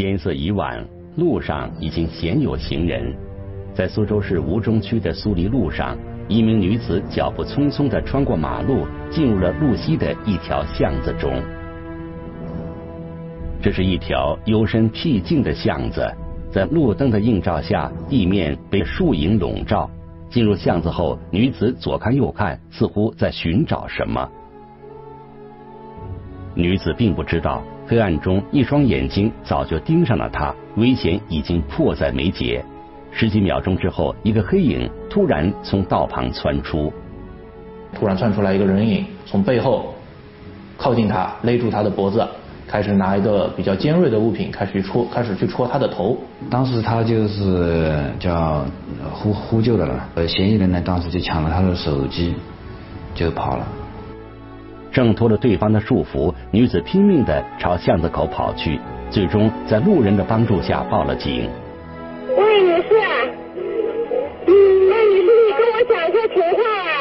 天色已晚，路上已经鲜有行人。在苏州市吴中区的苏黎路上，一名女子脚步匆匆地穿过马路，进入了路西的一条巷子中。这是一条幽深僻静的巷子，在路灯的映照下，地面被树影笼罩。进入巷子后，女子左看右看，似乎在寻找什么。女子并不知道，黑暗中一双眼睛早就盯上了他，危险已经迫在眉睫。十几秒钟之后，一个黑影突然从道旁窜出，突然窜出来一个人影，从背后靠近他，勒住他的脖子。开始拿一个比较尖锐的物品开始戳，开始去戳他的头。当时他就是叫呼呼救的了，呃，嫌疑人呢当时就抢了他的手机就跑了。挣脱了对方的束缚，女子拼命的朝巷子口跑去，最终在路人的帮助下报了警。喂，女士，嗯，那女士你跟我讲一下情况啊。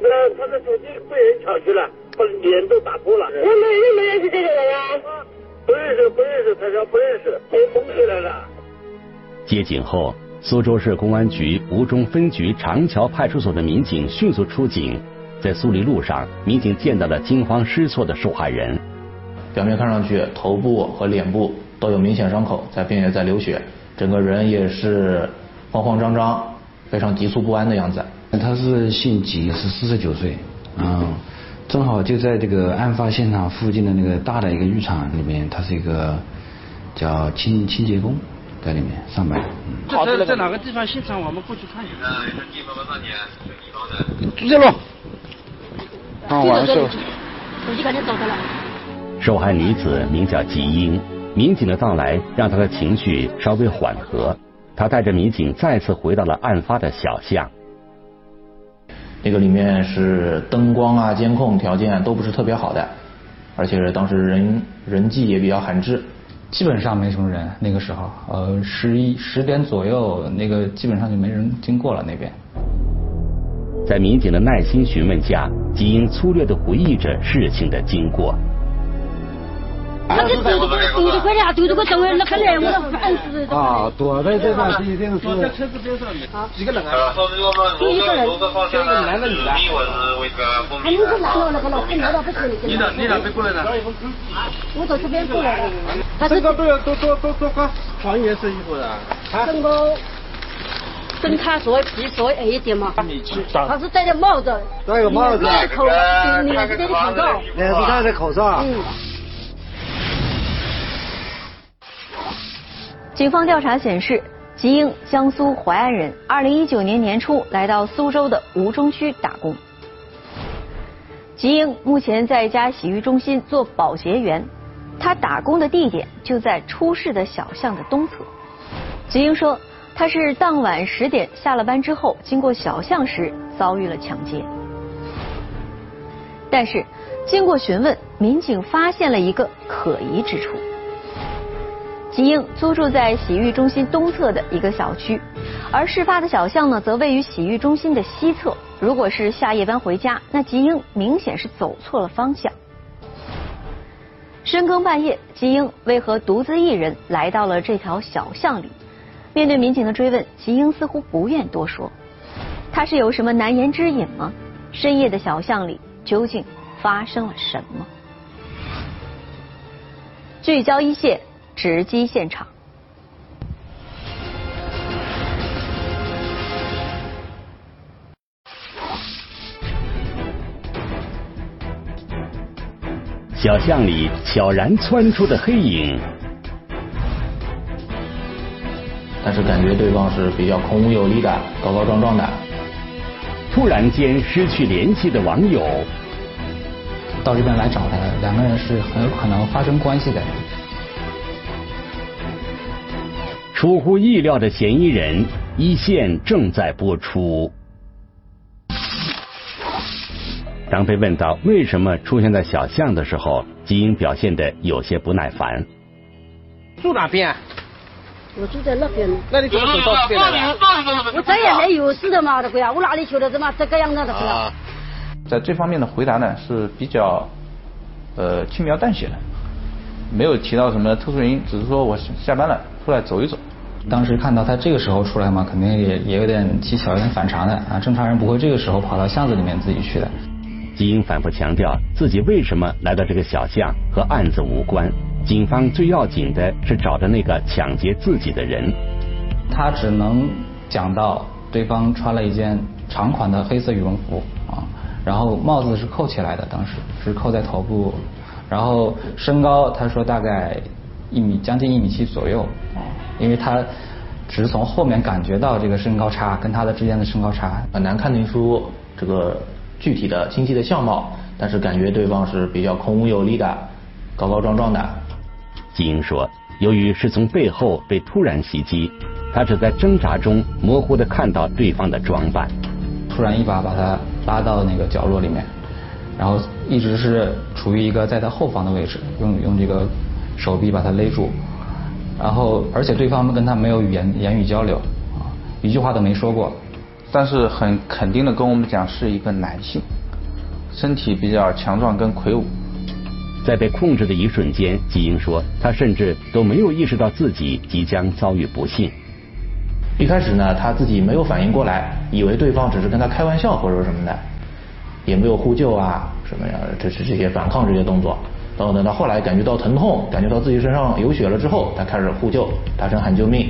那他的手机被人抢去了。把脸都打破了。认没认不认识这个人啊？不认识，不认识，他说不认识，被封起来了。接警后，苏州市公安局吴中分局长桥派出所的民警迅速出警，在苏黎路上，民警见到了惊慌失措的受害人。表面看上去，头部和脸部都有明显伤口，在并且在流血，整个人也是慌慌张张，非常急促不安的样子。他是姓吉，是四十九岁，嗯。正好就在这个案发现场附近的那个大的一个浴场里面，他是一个叫清清洁工，在里面上班。在在哪个地方现场？我们过去看一下。呃，地方上面地方的。朱建啊，完事。手机赶紧走开了。受害女子名叫吉英，民警的到来让她的情绪稍微缓和，她带着民警再次回到了案发的小巷。那个里面是灯光啊、监控条件都不是特别好的，而且当时人人迹也比较罕至，基本上没什么人。那个时候，呃，十一十点左右，那个基本上就没人经过了那边。在民警的耐心询问下，吉英粗略的回忆着事情的经过。啊，躲在这边是一定是。躲在车子边上面。啊，几个人啊？一个人。这个男的女的。还有个男的，那个老太老不可以。你哪你哪边过来的？我从这边过来的。身高都要多多多多高？黄颜色衣服的。身高跟他稍微比稍微矮一点嘛。他是戴着帽子。戴个帽子。戴口，脸是戴着口罩。脸是戴着口罩。嗯。警方调查显示，吉英，江苏淮安人，二零一九年年初来到苏州的吴中区打工。吉英目前在一家洗浴中心做保洁员，他打工的地点就在出事的小巷的东侧。吉英说，他是当晚十点下了班之后，经过小巷时遭遇了抢劫。但是，经过询问，民警发现了一个可疑之处。吉英租住在洗浴中心东侧的一个小区，而事发的小巷呢，则位于洗浴中心的西侧。如果是下夜班回家，那吉英明显是走错了方向。深更半夜，吉英为何独自一人来到了这条小巷里？面对民警的追问，吉英似乎不愿多说。他是有什么难言之隐吗？深夜的小巷里究竟发生了什么？聚焦一线。直击现场。小巷里悄然窜出的黑影，但是感觉对方是比较孔武有力的，高高壮壮的。突然间失去联系的网友，到这边来找他，两个人是很有可能发生关系的。出乎意料的嫌疑人，一线正在播出。当被问到为什么出现在小巷的时候，吉英表现的有些不耐烦。住哪边？我住在那边。那你怎么走到这边来？我这也没有事的嘛，这个呀，我哪里晓得这么这个样子的啊？在这方面的回答呢是比较呃轻描淡写的，没有提到什么特殊原因，只是说我下班了出来走一走。当时看到他这个时候出来嘛，肯定也也有点蹊跷，有点反常的啊。正常人不会这个时候跑到巷子里面自己去的。吉英反复强调自己为什么来到这个小巷和案子无关，警方最要紧的是找着那个抢劫自己的人。他只能讲到对方穿了一件长款的黑色羽绒服啊，然后帽子是扣起来的，当时是扣在头部，然后身高他说大概一米将近一米七左右啊，因为他只是从后面感觉到这个身高差跟他的之间的身高差很难看得出这个具体的清晰的相貌，但是感觉对方是比较孔武有力的，高高壮壮的。吉英说，由于是从背后被突然袭击。他只在挣扎中模糊的看到对方的装扮，突然一把把他拉到那个角落里面，然后一直是处于一个在他后方的位置，用用这个手臂把他勒住，然后而且对方跟他没有语言言语交流，啊，一句话都没说过，但是很肯定的跟我们讲是一个男性，身体比较强壮跟魁梧，在被控制的一瞬间，吉英说他甚至都没有意识到自己即将遭遇不幸。一开始呢，他自己没有反应过来，以为对方只是跟他开玩笑或者什么的，也没有呼救啊什么呀，这是这些反抗这些动作。然后等到后来感觉到疼痛，感觉到自己身上有血了之后，他开始呼救，大声喊救命。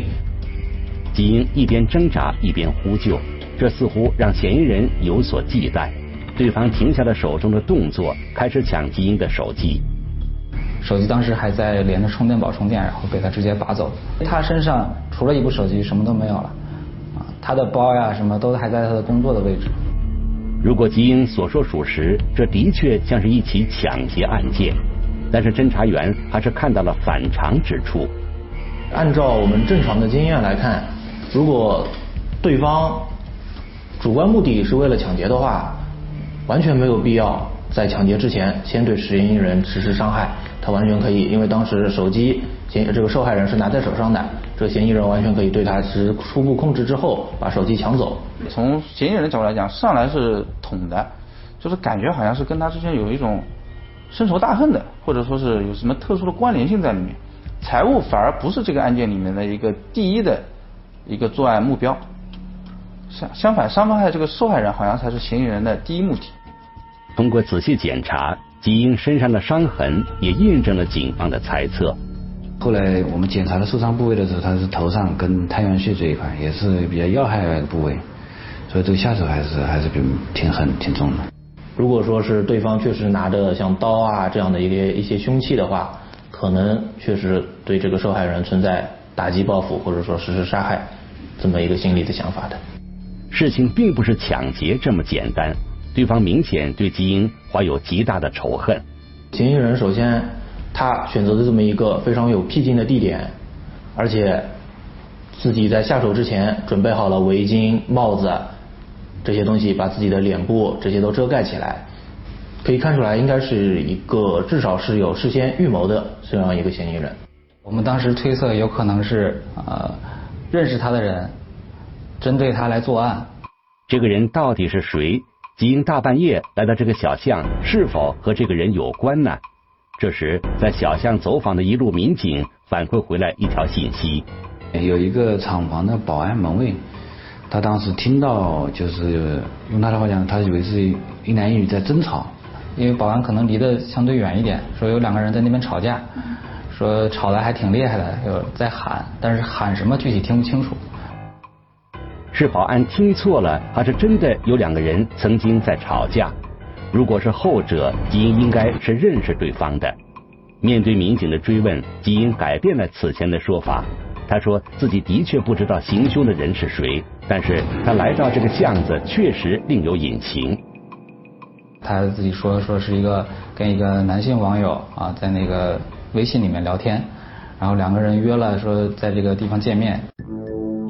吉英一边挣扎一边呼救，这似乎让嫌疑人有所忌惮。对方停下了手中的动作，开始抢吉英的手机。手机当时还在连着充电宝充电，然后被他直接拔走。他身上除了一部手机，什么都没有了。啊，他的包呀什么都还在他的工作的位置。如果吉英所说属实，这的确像是一起抢劫案件。但是侦查员还是看到了反常之处。按照我们正常的经验来看，如果对方主观目的是为了抢劫的话，完全没有必要在抢劫之前先对嫌疑人实施伤害。他完全可以，因为当时手机嫌这个受害人是拿在手上的，这个嫌疑人完全可以对他实施初步控制之后把手机抢走。从嫌疑人的角度来讲，上来是捅的，就是感觉好像是跟他之间有一种深仇大恨的，或者说是有什么特殊的关联性在里面。财物反而不是这个案件里面的一个第一的一个作案目标，相相反，伤害这个受害人好像才是嫌疑人的第一目的。通过仔细检查。吉英身上的伤痕也印证了警方的猜测。后来我们检查了受伤部位的时候，他是头上跟太阳穴这一块，也是比较要害的部位，所以这个下手还是还是比挺狠挺重的。如果说是对方确实拿着像刀啊这样的一些一些凶器的话，可能确实对这个受害人存在打击报复或者说实施杀害这么一个心理的想法的。事情并不是抢劫这么简单。对方明显对基英怀有极大的仇恨。嫌疑人首先，他选择的这么一个非常有僻静的地点，而且自己在下手之前准备好了围巾、帽子这些东西，把自己的脸部这些都遮盖起来，可以看出来应该是一个至少是有事先预谋的这样一个嫌疑人。我们当时推测有可能是呃认识他的人针对他来作案。这个人到底是谁？吉英大半夜来到这个小巷，是否和这个人有关呢？这时，在小巷走访的一路民警反馈回来一条信息：有一个厂房的保安门卫，他当时听到就是用他的话讲，他以为是一男一女在争吵，因为保安可能离得相对远一点，说有两个人在那边吵架，说吵得还挺厉害的，有在喊，但是喊什么具体听不清楚。是保安听错了，还是真的有两个人曾经在吵架？如果是后者，吉英应该是认识对方的。面对民警的追问，吉英改变了此前的说法。他说自己的确不知道行凶的人是谁，但是他来到这个巷子确实另有隐情。他自己说说是一个跟一个男性网友啊在那个微信里面聊天，然后两个人约了说在这个地方见面。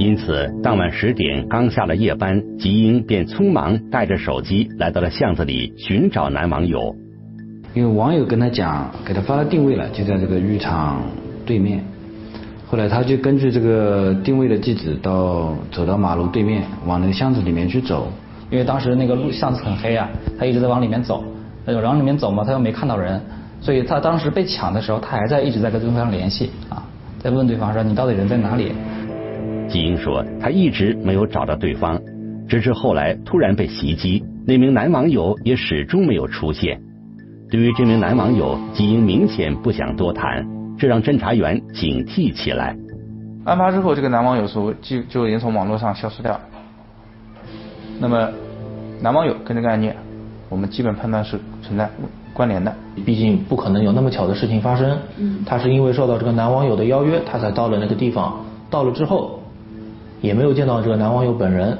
因此，当晚十点刚下了夜班，吉英便匆忙带着手机来到了巷子里寻找男网友。因为网友跟他讲，给他发了定位了，就在这个浴场对面。后来他就根据这个定位的地址，到走到马路对面，往那个巷子里面去走。因为当时那个路巷子很黑啊，他一直在往里面走，往里面走嘛，他又没看到人，所以他当时被抢的时候，他还在一直在跟对方联系啊，在问对方说你到底人在哪里？吉英说他一直没有找到对方，直至后来突然被袭击，那名男网友也始终没有出现。对于这名男网友，吉英明显不想多谈，这让侦查员警惕起来。案发之后，这个男网友说就就已经从网络上消失掉。那么，男网友跟这个案件，我们基本判断是存在关联的。毕竟不可能有那么巧的事情发生。嗯。他是因为受到这个男网友的邀约，他才到了那个地方。到了之后，也没有见到这个男网友本人，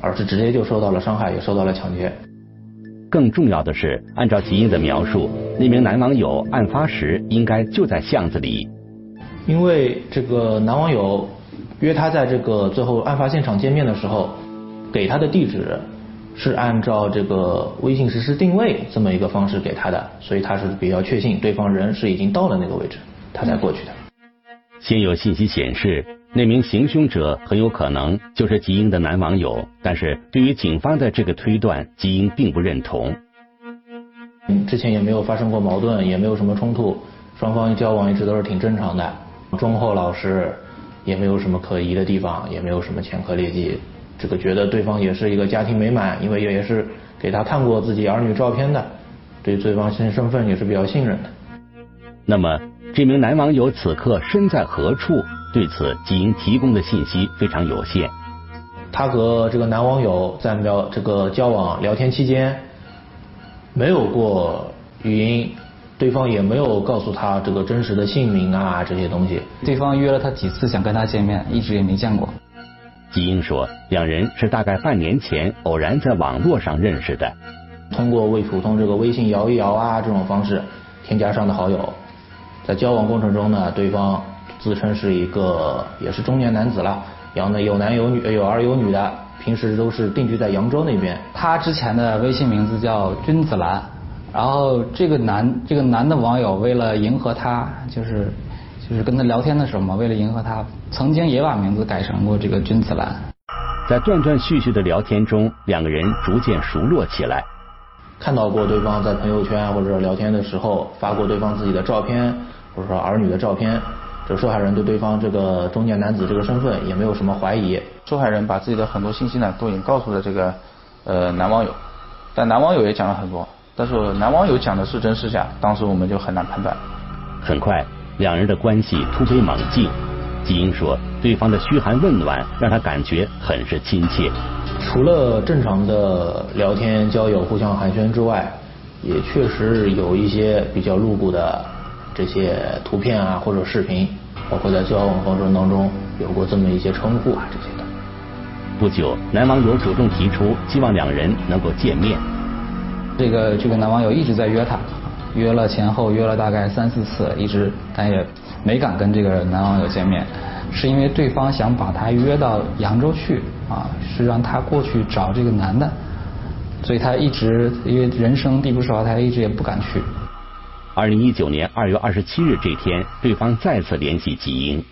而是直接就受到了伤害，也受到了抢劫。更重要的是，按照吉英的描述，那名男网友案发时应该就在巷子里。因为这个男网友约他在这个最后案发现场见面的时候，给他的地址是按照这个微信实时定位这么一个方式给他的，所以他是比较确信对方人是已经到了那个位置，他才过去的。现有信息显示。那名行凶者很有可能就是吉英的男网友，但是对于警方的这个推断，吉英并不认同。嗯，之前也没有发生过矛盾，也没有什么冲突，双方交往一直都是挺正常的，忠厚老实，也没有什么可疑的地方，也没有什么前科劣迹。这个觉得对方也是一个家庭美满，因为也是给他看过自己儿女照片的，对对方身身份也是比较信任的。那么，这名男网友此刻身在何处？对此，吉英提供的信息非常有限。她和这个男网友在聊这个交往聊天期间，没有过语音，对方也没有告诉她这个真实的姓名啊这些东西。对方约了她几次想跟她见面，一直也没见过。吉英说，两人是大概半年前偶然在网络上认识的，通过为普通这个微信摇一摇啊这种方式添加上的好友，在交往过程中呢，对方。自称是一个也是中年男子了，然后呢有男有女有儿有女的，平时都是定居在扬州那边。他之前的微信名字叫君子兰，然后这个男这个男的网友为了迎合他，就是就是跟他聊天的时候嘛，为了迎合他，曾经也把名字改成过这个君子兰。在断断续续的聊天中，两个人逐渐熟络起来。看到过对方在朋友圈或者聊天的时候发过对方自己的照片，或者说儿女的照片。这受害人对对方这个中年男子这个身份也没有什么怀疑。受害人把自己的很多信息呢都已经告诉了这个呃男网友，但男网友也讲了很多，但是男网友讲的是真是假，当时我们就很难判断。很快，两人的关系突飞猛进。吉英说，对方的嘘寒问暖让他感觉很是亲切。除了正常的聊天交友、互相寒暄之外，也确实有一些比较露骨的这些图片啊或者视频。包括在交往过程当中有过这么一些称呼啊这些的。不久，男网友主动提出希望两人能够见面。这个这个男网友一直在约她，约了前后约了大概三四次，一直但也没敢跟这个男网友见面，是因为对方想把她约到扬州去啊，是让她过去找这个男的，所以他一直因为人生地不熟，他一直也不敢去。二零一九年二月二十七日这天，对方再次联系吉英。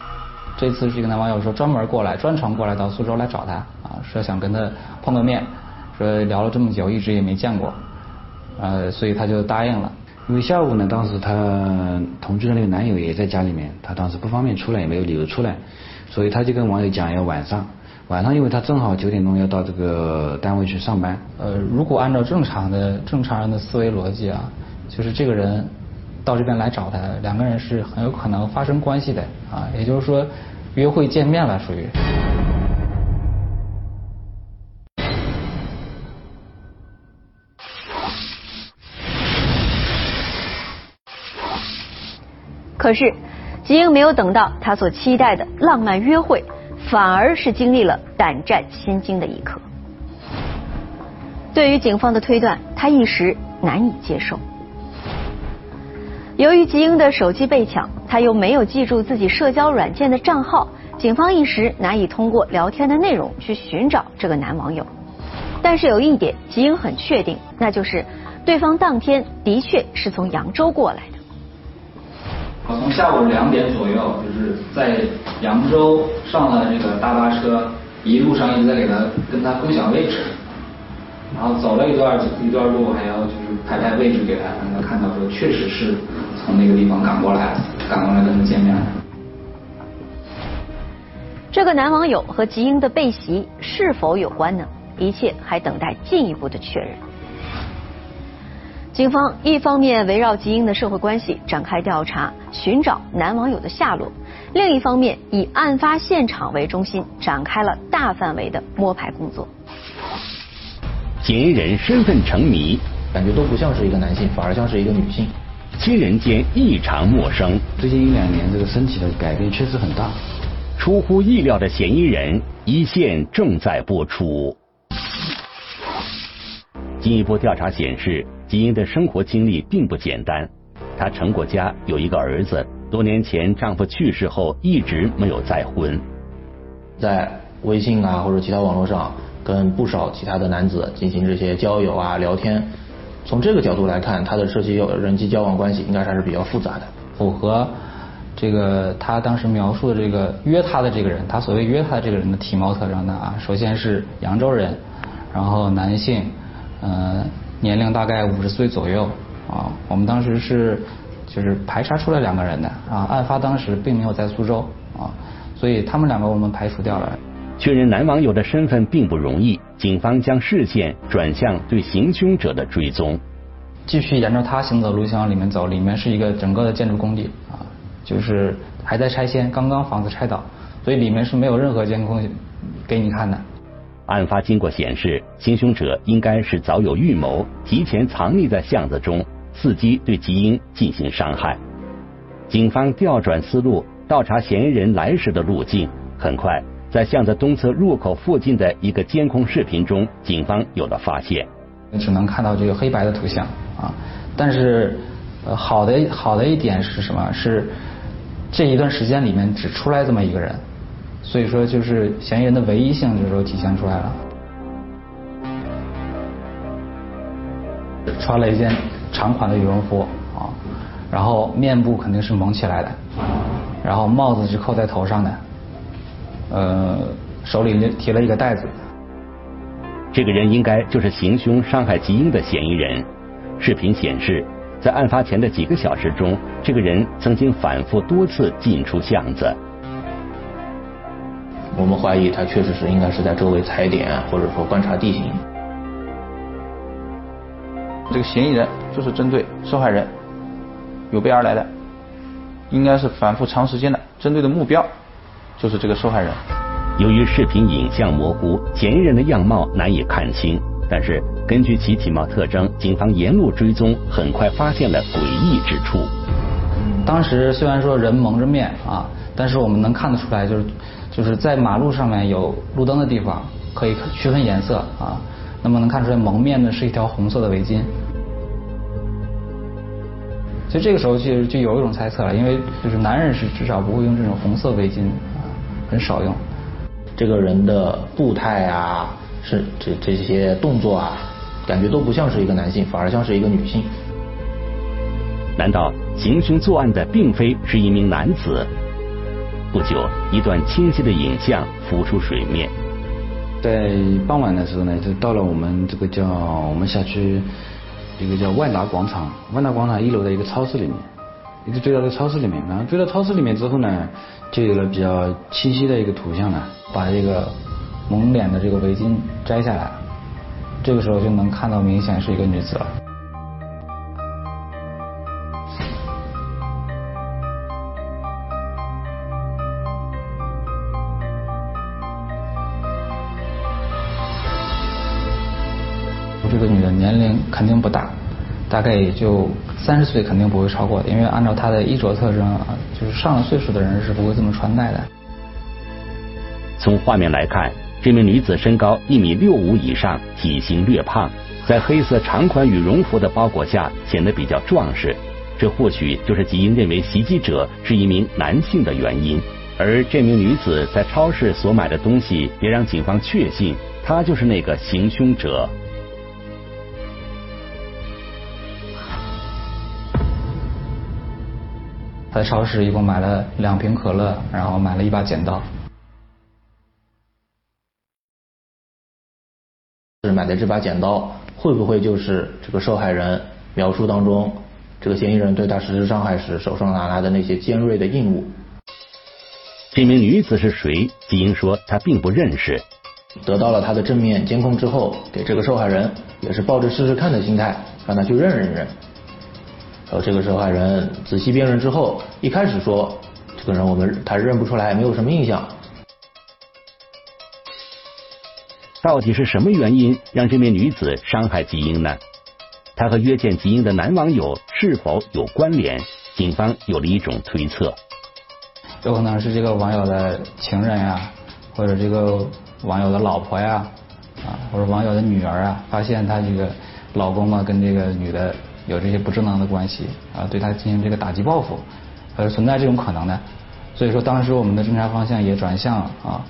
这次这个男网友说专门过来，专程过来到苏州来找他啊，说想跟他碰个面，说聊了这么久，一直也没见过，呃，所以他就答应了。因为下午呢，当时他同居的那个男友也在家里面，他当时不方便出来，也没有理由出来，所以他就跟网友讲要晚上，晚上因为他正好九点钟要到这个单位去上班。呃，如果按照正常的正常人的思维逻辑啊，就是这个人。到这边来找他，两个人是很有可能发生关系的啊，也就是说约会见面了，属于。可是，吉英没有等到他所期待的浪漫约会，反而是经历了胆战心惊的一刻。对于警方的推断，他一时难以接受。由于吉英的手机被抢，他又没有记住自己社交软件的账号，警方一时难以通过聊天的内容去寻找这个男网友。但是有一点，吉英很确定，那就是对方当天的确是从扬州过来的。我从下午两点左右，就是在扬州上了这个大巴车，一路上一直在给他跟他共享位置。然后走了一段一段路，还要就是排排位置给他，让他看到说确实是从那个地方赶过来，赶过来跟他见面。这个男网友和吉英的被袭是否有关呢？一切还等待进一步的确认。警方一方面围绕吉英的社会关系展开调查，寻找男网友的下落；另一方面以案发现场为中心，展开了大范围的摸排工作。嫌疑人身份成谜，感觉都不像是一个男性，反而像是一个女性。亲人间异常陌生。最近一两年，这个身体的改变确实很大。出乎意料的嫌疑人，一线正在播出。进一步调查显示，吉英的生活经历并不简单。她成过家，有一个儿子。多年前丈夫去世后，一直没有再婚。在微信啊或者其他网络上，跟不少其他的男子进行这些交友啊聊天。从这个角度来看，他的涉及有人际交往关系，应该还是比较复杂的。符合这个他当时描述的这个约他的这个人，他所谓约他的这个人的体貌特征呢啊，首先是扬州人，然后男性。呃，年龄大概五十岁左右啊。我们当时是就是排查出来两个人的啊。案发当时并没有在苏州啊，所以他们两个我们排除掉了。确认男网友的身份并不容易，警方将视线转向对行凶者的追踪。继续沿着他行走路线往里面走，里面是一个整个的建筑工地啊，就是还在拆迁，刚刚房子拆倒，所以里面是没有任何监控给你看的。案发经过显示，行凶者应该是早有预谋，提前藏匿在巷子中，伺机对吉英进行伤害。警方调转思路，倒查嫌疑人来时的路径。很快，在巷子东侧入口附近的一个监控视频中，警方有了发现。只能看到这个黑白的图像啊，但是呃，好的好的一点是什么？是这一段时间里面只出来这么一个人。所以说，就是嫌疑人的唯一性，这时候体现出来了。穿了一件长款的羽绒服啊，然后面部肯定是蒙起来的，然后帽子是扣在头上的，呃，手里提了一个袋子。这个人应该就是行凶伤害吉英的嫌疑人。视频显示，在案发前的几个小时中，这个人曾经反复多次进出巷子。我们怀疑他确实是应该是在周围踩点，或者说观察地形。这个嫌疑人就是针对受害人有备而来的，应该是反复长时间的，针对的目标就是这个受害人。由于视频影像模糊，嫌疑人的样貌难以看清，但是根据其体貌特征，警方沿路追踪，很快发现了诡异之处。当时虽然说人蒙着面啊，但是我们能看得出来，就是。就是在马路上面有路灯的地方，可以区分颜色啊。那么能看出来蒙面的是一条红色的围巾。所以这个时候就就有一种猜测了，因为就是男人是至少不会用这种红色围巾啊，很少用。这个人的步态啊，是这这些动作啊，感觉都不像是一个男性，反而像是一个女性。难道行凶作案的并非是一名男子？不久，一段清晰的影像浮出水面。在傍晚的时候呢，就到了我们这个叫我们辖区一个叫万达广场，万达广场一楼的一个超市里面，一直追到这个超市里面，然后追到超市里面之后呢，就有了比较清晰的一个图像呢，把这个蒙脸的这个围巾摘下来，这个时候就能看到明显是一个女子了。这个女的年龄肯定不大，大概也就三十岁，肯定不会超过的。因为按照她的衣着特征啊，就是上了岁数的人是不会这么穿戴的。从画面来看，这名女子身高一米六五以上，体型略胖，在黑色长款羽绒服的包裹下显得比较壮实。这或许就是吉英认为袭击者是一名男性的原因。而这名女子在超市所买的东西，也让警方确信她就是那个行凶者。在超市一共买了两瓶可乐，然后买了一把剪刀。是买的这把剪刀，会不会就是这个受害人描述当中这个嫌疑人对他实施伤害时手上拿来的那些尖锐的硬物？这名女子是谁？吉英说她并不认识。得到了她的正面监控之后，给这个受害人也是抱着试试看的心态，让他去认认认。然后这个受害人仔细辨认之后，一开始说这个人我们他认不出来，没有什么印象。到底是什么原因让这名女子伤害吉英呢？她和约见吉英的男网友是否有关联？警方有了一种推测，有可能是这个网友的情人呀，或者这个网友的老婆呀，啊，或者网友的女儿啊，发现他这个老公啊跟这个女的有这些不正当的关系啊，对他进行这个打击报复，呃，存在这种可能的。所以说，当时我们的侦查方向也转向啊。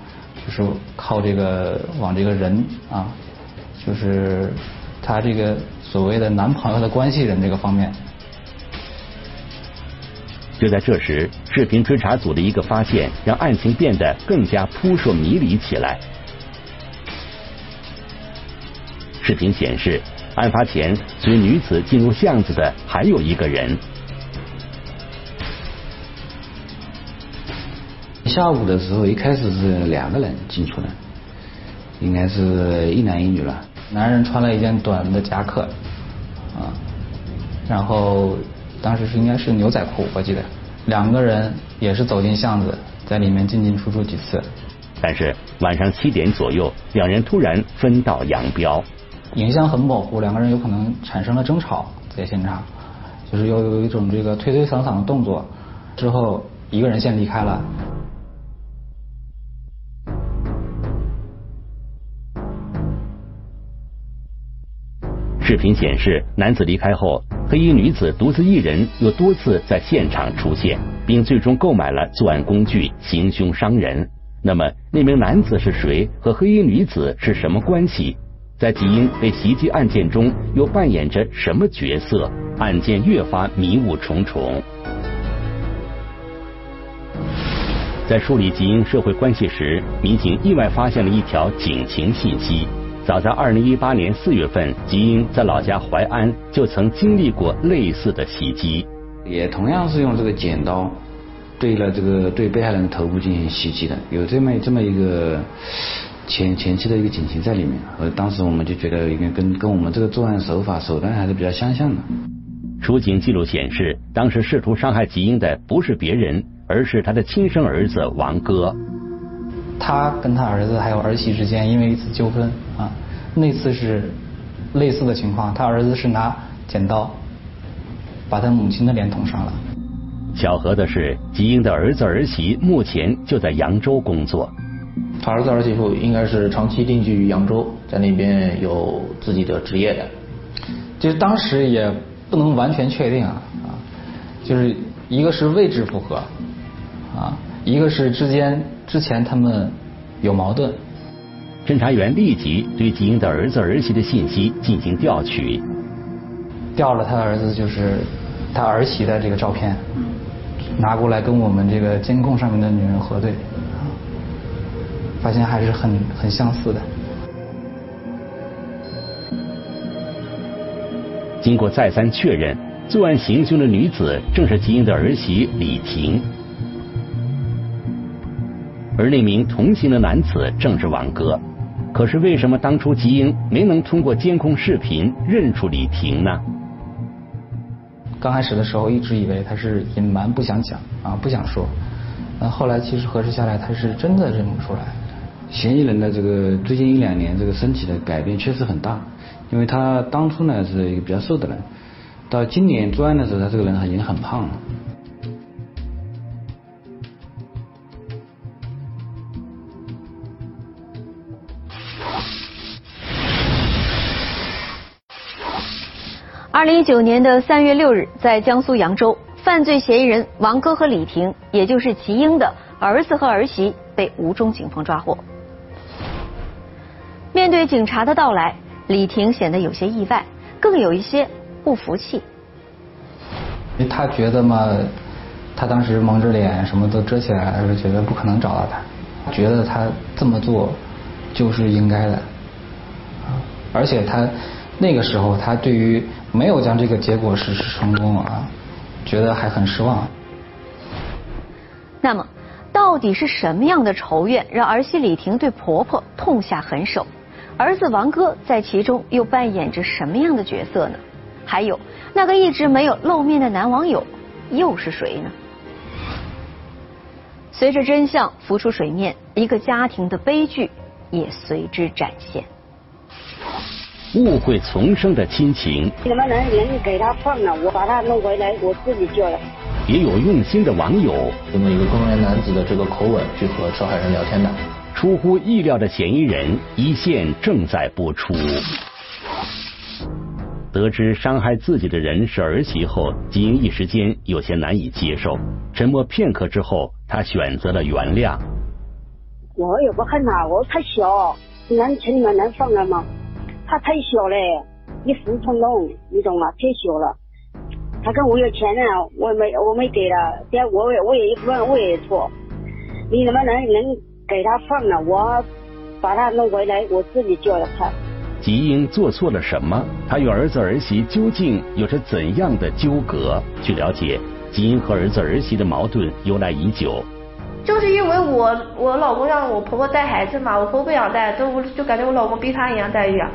就是靠这个往这个人啊，就是他这个所谓的男朋友的关系人这个方面。就在这时，视频追查组的一个发现，让案情变得更加扑朔迷离起来。视频显示，案发前随女子进入巷子的还有一个人。下午的时候，一开始是两个人进出的，应该是一男一女了。男人穿了一件短的夹克，啊，然后当时是应该是牛仔裤，我记得。两个人也是走进巷子，在里面进进出出几次。但是晚上七点左右，两人突然分道扬镳。影像很模糊，两个人有可能产生了争吵，在现场，就是有有一种这个推推搡搡的动作。之后一个人先离开了。视频显示，男子离开后，黑衣女子独自一人又多次在现场出现，并最终购买了作案工具，行凶伤人。那么，那名男子是谁？和黑衣女子是什么关系？在吉英被袭击案件中，又扮演着什么角色？案件越发迷雾重重。在梳理吉英社会关系时，民警意外发现了一条警情信息。早在二零一八年四月份，吉英在老家淮安就曾经历过类似的袭击，也同样是用这个剪刀对了这个对被害人头部进行袭击的，有这么这么一个前前期的一个警情在里面。呃，当时我们就觉得应该跟跟我们这个作案手法手段还是比较相像的。出警记录显示，当时试图伤害吉英的不是别人，而是他的亲生儿子王哥。他跟他儿子还有儿媳之间因为一次纠纷啊，那次是类似的情况，他儿子是拿剪刀把他母亲的脸捅伤了。巧合的是，吉英的儿子儿媳目前就在扬州工作。他儿子儿媳妇应该是长期定居于扬州，在那边有自己的职业的。就是当时也不能完全确定啊啊，就是一个是位置符合啊，一个是之间。之前他们有矛盾，侦查员立即对吉英的儿子儿媳的信息进行调取，调了他的儿子就是他儿媳的这个照片，拿过来跟我们这个监控上面的女人核对，发现还是很很相似的。经过再三确认，作案行凶的女子正是吉英的儿媳李婷。而那名同行的男子正是王哥，可是为什么当初吉英没能通过监控视频认出李婷呢？刚开始的时候一直以为他是隐瞒不想讲啊不想说，那后来其实核实下来他是真的认不出来。嫌疑人的这个最近一两年这个身体的改变确实很大，因为他当初呢是一个比较瘦的人，到今年作案的时候他这个人已经很胖了。二零一九年的三月六日，在江苏扬州，犯罪嫌疑人王哥和李婷，也就是齐英的儿子和儿媳，被吴中警方抓获。面对警察的到来，李婷显得有些意外，更有一些不服气。他觉得嘛，他当时蒙着脸，什么都遮起来，是觉得不可能找到他，觉得他这么做就是应该的。而且他那个时候他对于没有将这个结果实施成功啊，觉得还很失望。那么，到底是什么样的仇怨让儿媳李婷对婆婆痛下狠手？儿子王哥在其中又扮演着什么样的角色呢？还有那个一直没有露面的男网友又是谁呢？随着真相浮出水面，一个家庭的悲剧也随之展现。误会丛生的亲情，怎么能能给他放了，我把他弄回来，我自己救了。也有用心的网友，用一个中年男子的这个口吻去和受害人聊天的。出乎意料的嫌疑人一线正在播出。得知伤害自己的人是儿媳后，金英一时间有些难以接受。沉默片刻之后，他选择了原谅。我也不恨他，我太小，能请你们能放了吗？他太小了，一时冲动，你懂吗？太小了。他跟我有钱呢，我没我没给了，但我我也一部分我也错。你怎么能能？给他放了，我把他弄回来，我自己救了他。吉英做错了什么？她与儿子儿媳究竟有着怎样的纠葛？据了解，吉英和儿子儿媳的矛盾由来已久。就是因为我我老公让我婆婆带孩子嘛，我婆婆不想带，就就感觉我老公逼她一样待遇啊。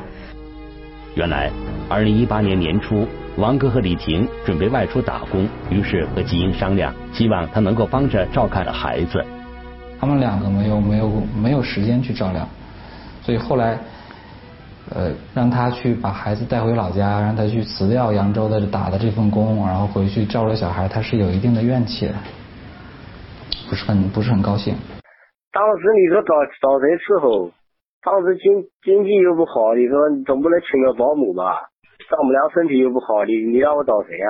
原来，二零一八年年初，王哥和李婷准备外出打工，于是和吉英商量，希望她能够帮着照看孩子。他们两个没有没有没有时间去照料，所以后来，呃，让他去把孩子带回老家，让他去辞掉扬州的打的这份工，然后回去照料小孩，他是有一定的怨气的，不是很不是很高兴。当时你说找找谁伺候？当时经经济又不好，你说总不能请个保姆吧？丈母娘身体又不好，你你让我找谁呀？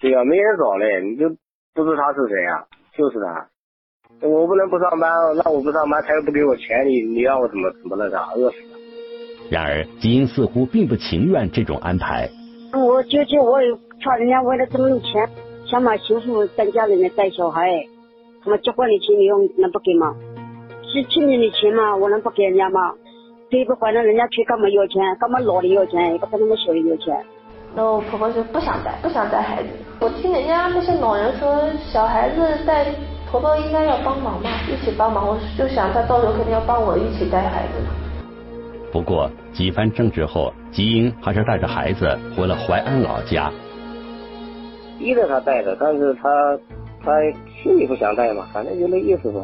对呀，没人找嘞，你就不知他是谁呀？就是他。我不能不上班，那我不上班，他又不给我钱，你你让我怎么怎么那啥，饿死了。然而，吉英似乎并不情愿这种安排。我舅舅，我怕人家为了这么多钱，想把媳妇在家里面带小孩，什么结婚的钱你用能不给吗？是亲戚的钱吗？我能不给人家吗？给不还了，人家去干嘛要钱？干嘛老的要钱？也不跟那么小的要钱。然后婆婆就不想带，不想带孩子。我听人家那些老人说，小孩子带。婆婆应该要帮忙嘛，一起帮忙。我就想，她到时候肯定要帮我一起带孩子。不过几番争执后，吉英还是带着孩子回了淮安老家。逼着他带的，但是他他心里不想带嘛，反正就那意思吧。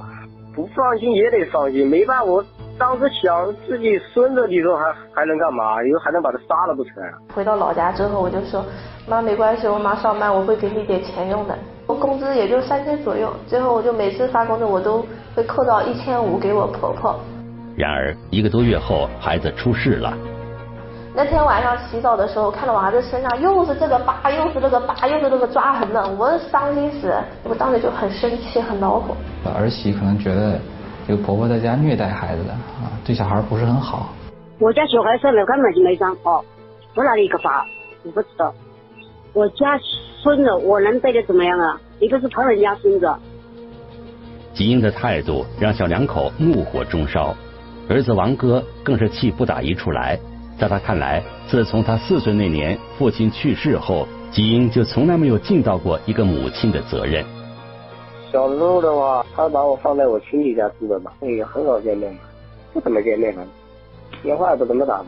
不放心也得放心，没办法，我当时想自己孙子，你说还还能干嘛？以后还能把他杀了不成？回到老家之后，我就说，妈没关系，我妈上班，我会给你点钱用的。我工资也就三千左右，最后我就每次发工资我都会扣到一千五给我婆婆。然而一个多月后，孩子出事了。那天晚上洗澡的时候，看到我儿子身上又是这个疤，又是那个疤，又是那个抓痕的，我伤心死，我当时就很生气，很恼火。儿媳可能觉得这个婆婆在家虐待孩子的啊，对小孩不是很好。我家小孩生了根本就没伤，哦，我哪里一个法，我不知道。我家孙子，我能带的怎么样啊？一个是疼人家孙子。吉英的态度让小两口怒火中烧，儿子王哥更是气不打一处来。在他看来，自从他四岁那年父亲去世后，吉英就从来没有尽到过一个母亲的责任。小时候的话，他把我放在我亲戚家住的嘛，也很少见面嘛，不怎么见面嘛，电话也不怎么打的，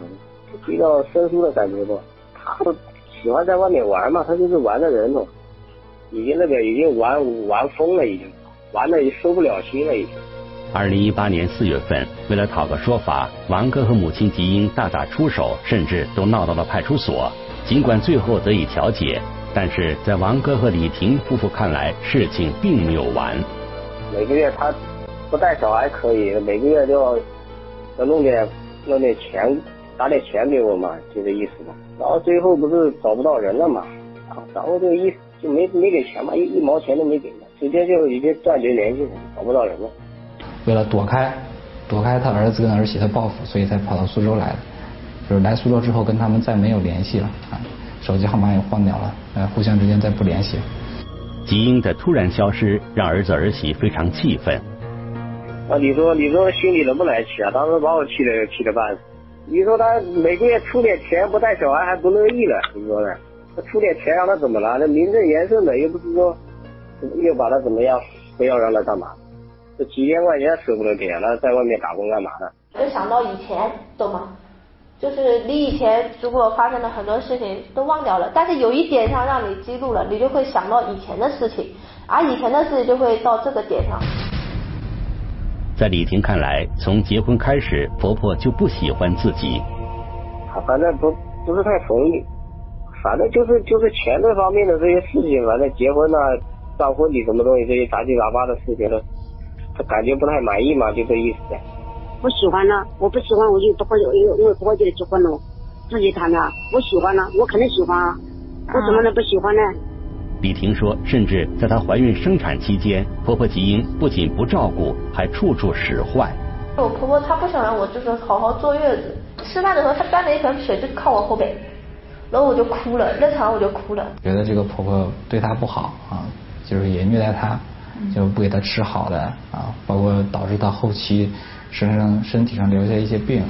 比较生疏的感觉吧。他都。喜欢在外面玩嘛，他就是玩的人嘛，已经那个已经玩玩疯了，已经玩的收不了心了，已经。二零一八年四月份，为了讨个说法，王哥和母亲吉英大打出手，甚至都闹到了派出所。尽管最后得以调解，但是在王哥和李婷夫妇看来，事情并没有完。每个月他不带小孩可以，每个月都要要弄点弄点钱。打点钱给我嘛，就这意思嘛。然后最后不是找不到人了嘛，啊，然后就一就没没给钱嘛，一一毛钱都没给嘛，直接就已经断绝联系了，找不到人了。为了躲开躲开他儿子跟儿媳的报复，所以才跑到苏州来的。就是来苏州之后跟他们再没有联系了啊，手机号码也换掉了，呃，互相之间再不联系。吉英的突然消失让儿子儿媳非常气愤。啊，你说你说心里能不来气啊？当时把我气的气的半死。你说他每个月出点钱不带小孩还不乐意了，你说呢？他出点钱让他怎么了？那名正言顺的，又不是说又把他怎么样，非要让他干嘛？这几千块钱舍不得给，那在外面打工干嘛呢？就想到以前，懂吗？就是你以前如果发生了很多事情都忘掉了，但是有一点上让你记录了，你就会想到以前的事情，而以前的事情就会到这个点上。在李婷看来，从结婚开始，婆婆就不喜欢自己。反正不不是太同意，反正就是就是钱这方面的这些事情，反正结婚啊、办婚礼什么东西这些杂七杂八的事情，她感觉不太满意嘛，就这意思。我喜欢呢，我不喜欢我就不会，我我不会就结婚了，自己谈的。我喜欢呢，我肯定喜欢啊，我怎么能不喜欢呢？李婷说，甚至在她怀孕生产期间，婆婆吉英不仅不照顾，还处处使坏。我婆婆她不想让我就是好好坐月子，吃饭的时候她端了一盆水就靠我后背，然后我就哭了，那场我就哭了。觉得这个婆婆对她不好啊，就是也虐待她，就不给她吃好的啊，包括导致她后期身上身体上留下一些病。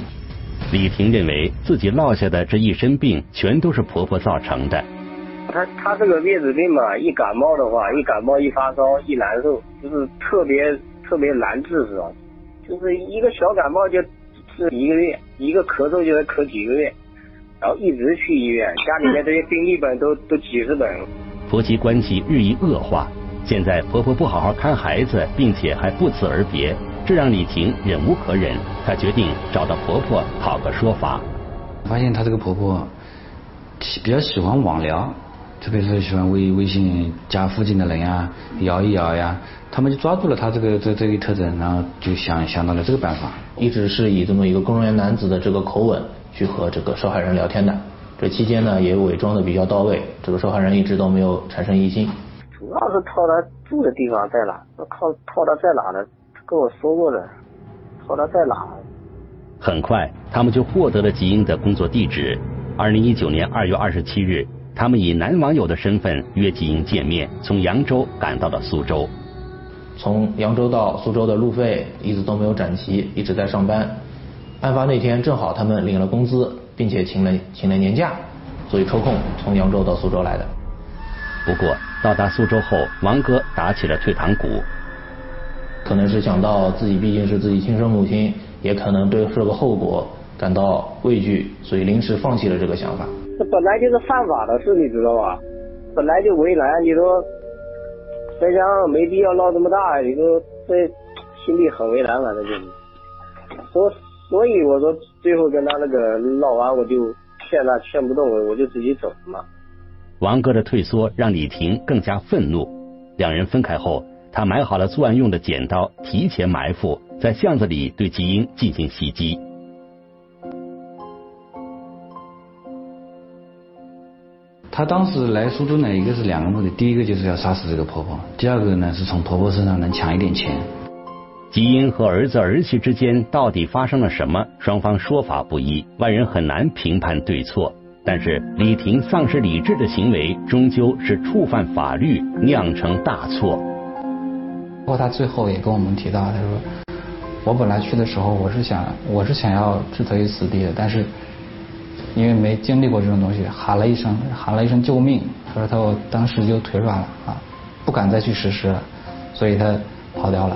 李婷认为自己落下的这一身病，全都是婆婆造成的。她她这个月子病嘛，一感冒的话，一感冒一发烧一难受，就是特别特别难治，是吧？就是一个小感冒就治一个月，一个咳嗽就得咳几个月，然后一直去医院，家里面这些病历本都都几十本。婆媳关系日益恶化，现在婆婆不好好看孩子，并且还不辞而别，这让李婷忍无可忍，她决定找到婆婆讨个说法。发现她这个婆婆比较喜欢网聊。特别是喜欢微微信加附近的人呀，摇一摇呀，他们就抓住了她这个这这一特征，然后就想想到了这个办法，一直是以这么一个公务员男子的这个口吻去和这个受害人聊天的。这期间呢，也伪装的比较到位，这个受害人一直都没有产生疑心。主要是套他住的地方在哪，套套他在哪呢？他跟我说过的，说他在哪。很快，他们就获得了吉英的工作地址。二零一九年二月二十七日。他们以男网友的身份约吉英见面，从扬州赶到了苏州。从扬州到苏州的路费一直都没有展齐，一直在上班。案发那天正好他们领了工资，并且请了请了年假，所以抽空从扬州到苏州来的。不过到达苏州后，王哥打起了退堂鼓，可能是想到自己毕竟是自己亲生母亲，也可能对这个后果感到畏惧，所以临时放弃了这个想法。这本来就是犯法的事，你知道吧？本来就为难，你说再加上没必要闹这么大，你说这心里很为难，反正就是。所所以我说最后跟他那个闹完，我就劝他劝不动，我就自己走了嘛。王哥的退缩让李婷更加愤怒。两人分开后，他买好了作案用的剪刀，提前埋伏在巷子里对吉英进行袭击。他当时来苏州呢，一个是两个目的，第一个就是要杀死这个婆婆，第二个呢是从婆婆身上能抢一点钱。吉英和儿子儿媳之间到底发生了什么？双方说法不一，外人很难评判对错。但是李婷丧失理智的行为，终究是触犯法律，酿成大错。包括他最后也跟我们提到，他说：“我本来去的时候，我是想，我是想要置他于死地的，但是。”因为没经历过这种东西，喊了一声，喊了一声救命。他说他我当时就腿软了啊，不敢再去实施了，所以他跑掉了。